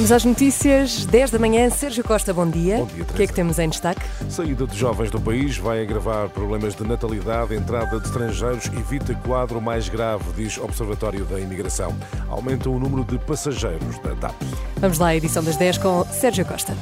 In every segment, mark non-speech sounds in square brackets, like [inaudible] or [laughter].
Vamos às notícias, 10 da manhã. Sérgio Costa, bom dia. Bom dia, O que é que temos em destaque? Saída de jovens do país vai agravar problemas de natalidade, entrada de estrangeiros evita quadro mais grave, diz Observatório da Imigração. Aumenta o número de passageiros da TAP. Vamos lá à edição das 10 com Sérgio Costa.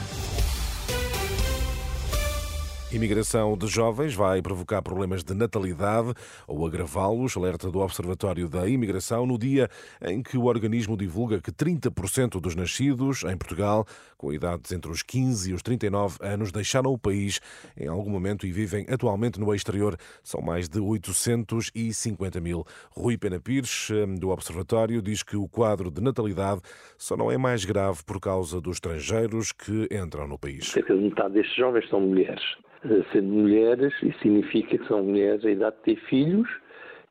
Imigração de jovens vai provocar problemas de natalidade ou agravá-los, alerta do Observatório da Imigração, no dia em que o organismo divulga que 30% dos nascidos em Portugal, com idades entre os 15 e os 39 anos, deixaram o país em algum momento e vivem atualmente no exterior. São mais de 850 mil. Rui Pena Pires, do Observatório, diz que o quadro de natalidade só não é mais grave por causa dos estrangeiros que entram no país. Cerca de metade destes jovens são mulheres. Eh, Sendo mulheres, isso significa que são mulheres a idade de ter filhos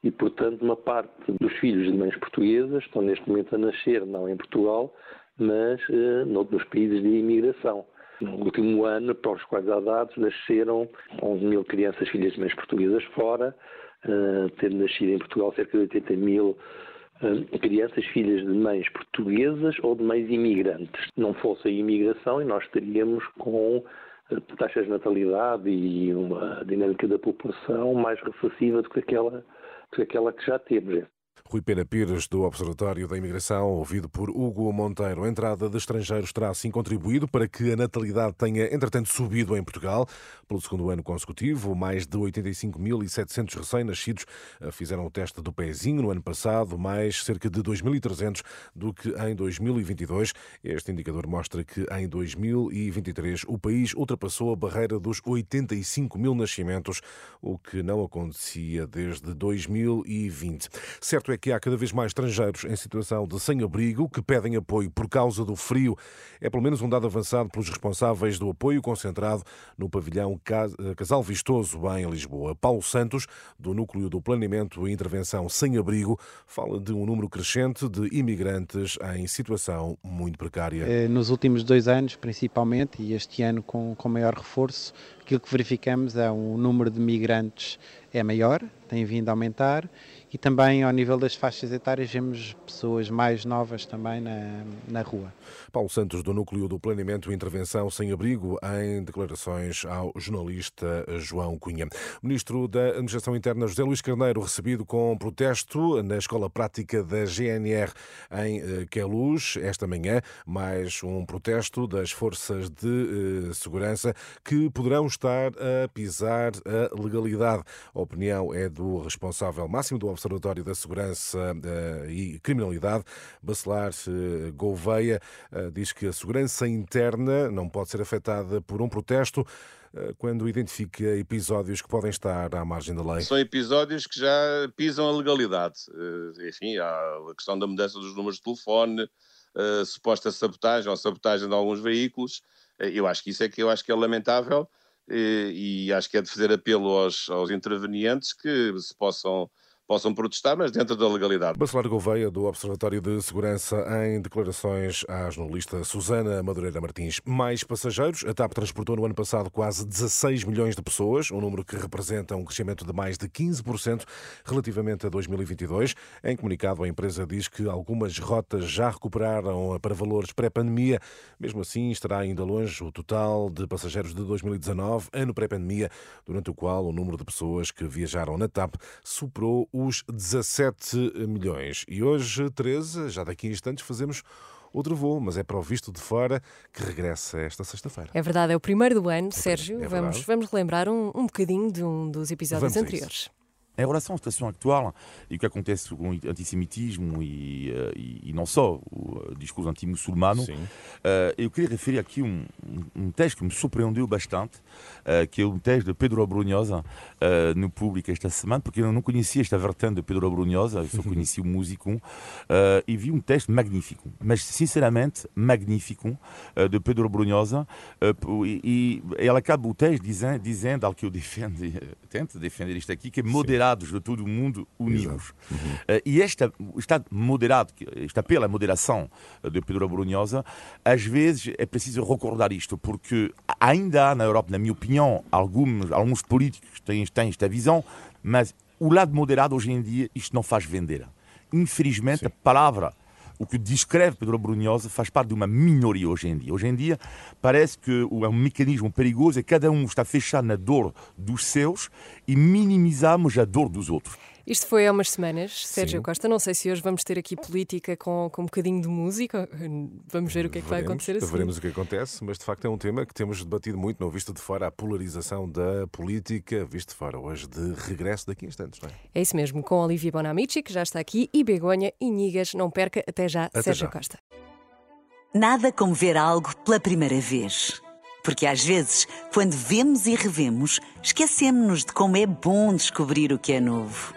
e, portanto, uma parte dos filhos de mães portuguesas estão neste momento a nascer, não em Portugal, mas eh, noutros países de imigração. No último ano, para os quais há dados, nasceram 11 mil crianças filhas de mães portuguesas fora, eh, tendo nascido em Portugal cerca de 80 mil crianças filhas de mães portuguesas ou de mães imigrantes. Não fosse a imigração e nós estaríamos com taxas de natalidade e uma dinâmica da população mais recessiva do que aquela, do que, aquela que já temos. Rui Pena Pires, do Observatório da Imigração, ouvido por Hugo Monteiro. A entrada de estrangeiros terá assim contribuído para que a natalidade tenha, entretanto, subido em Portugal. Pelo segundo ano consecutivo, mais de 85.700 recém-nascidos eh, fizeram o teste do pezinho no ano passado, mais cerca de 2.300 do que em 2022. Este indicador mostra que em 2023 o país ultrapassou a barreira dos 85 mil nascimentos, o que não acontecia desde 2020. Certo é que há cada vez mais estrangeiros em situação de sem-abrigo que pedem apoio por causa do frio. É pelo menos um dado avançado pelos responsáveis do apoio concentrado no pavilhão Casal Vistoso, bem em Lisboa. Paulo Santos, do Núcleo do Planeamento e Intervenção Sem-Abrigo, fala de um número crescente de imigrantes em situação muito precária. Nos últimos dois anos, principalmente, e este ano com, com maior reforço, aquilo que verificamos é um número de migrantes é maior, tem vindo a aumentar e também ao nível das faixas etárias vemos pessoas mais novas também na, na rua. Paulo Santos, do Núcleo do Planeamento e Intervenção Sem Abrigo, em declarações ao jornalista João Cunha. Ministro da Administração Interna, José Luís Carneiro, recebido com protesto na Escola Prática da GNR em eh, Queluz, esta manhã, mais um protesto das forças de eh, segurança que poderão estar a pisar a legalidade. A opinião é do responsável máximo do Observatório da Segurança eh, e Criminalidade, Bacelar eh, Gouveia, eh, diz que a segurança interna não pode ser afetada por um protesto quando identifica episódios que podem estar à margem da lei. São episódios que já pisam a legalidade. Enfim, há a questão da mudança dos números de telefone, a suposta sabotagem ou sabotagem de alguns veículos. Eu acho que isso é que eu acho que é lamentável e, acho que é de fazer apelo aos, aos intervenientes que se possam possam protestar, mas dentro da legalidade. Bacelar Gouveia, do Observatório de Segurança, em declarações à jornalista Susana Madureira Martins. Mais passageiros. A TAP transportou no ano passado quase 16 milhões de pessoas, um número que representa um crescimento de mais de 15% relativamente a 2022. Em comunicado, a empresa diz que algumas rotas já recuperaram para valores pré-pandemia. Mesmo assim, estará ainda longe o total de passageiros de 2019, ano pré-pandemia, durante o qual o número de pessoas que viajaram na TAP superou os 17 milhões. E hoje, 13, já daqui a instantes, fazemos outro voo, mas é para o visto de fora que regressa esta sexta-feira. É verdade, é o primeiro do ano, Sérgio. é vamos, vamos relembrar um, um bocadinho de um dos episódios Vamos anteriores. Em relação à situação atual e o que acontece com o antissemitismo e, uh, e, e não só o discurso anti-muçulmano, uh, eu queria referir aqui um, um, texto que me surpreendeu bastante, uh, que é um texto de Pedro Abrunhosa no público esta semana, porque eu não conhecia esta vertente de Pedro Abrunhosa, eu só [laughs] conhecia o músico, e vi um texto magnífico, mas sinceramente magnífico, de Pedro Abrunhosa, e, e ele acaba o texto dizendo, dizendo algo que eu defendo, tento defender isto aqui, que é moderado moderados de todo o mundo unidos. Uhum. Uh, e esta, o Estado moderado, este apelo à moderação de Pedro Brunhosa, às vezes é preciso recordar isto, porque ainda há na Europa, na minha opinião, alguns, alguns políticos que têm, têm esta visão, mas o lado moderado hoje em dia isto não faz vender. Infelizmente, Sim. a palavra o que descreve Pedro Brunhosa faz parte de uma minoria hoje em dia. Hoje em dia parece que é um mecanismo perigoso e cada um está fechado na dor dos seus e minimizamos a dor dos outros. Isto foi há umas semanas, Sérgio Sim. Costa. Não sei se hoje vamos ter aqui política com, com um bocadinho de música. Vamos ver o que é que veremos, vai acontecer assim. Veremos o que acontece, mas de facto é um tema que temos debatido muito, não visto de fora a polarização da política, visto de fora hoje de regresso daqui a instantes, não é? É isso mesmo, com Olivia Bonamici, que já está aqui, e Begonha e Nigas. Não perca, até já, até Sérgio já. Costa. Nada como ver algo pela primeira vez. Porque às vezes, quando vemos e revemos, esquecemos-nos de como é bom descobrir o que é novo.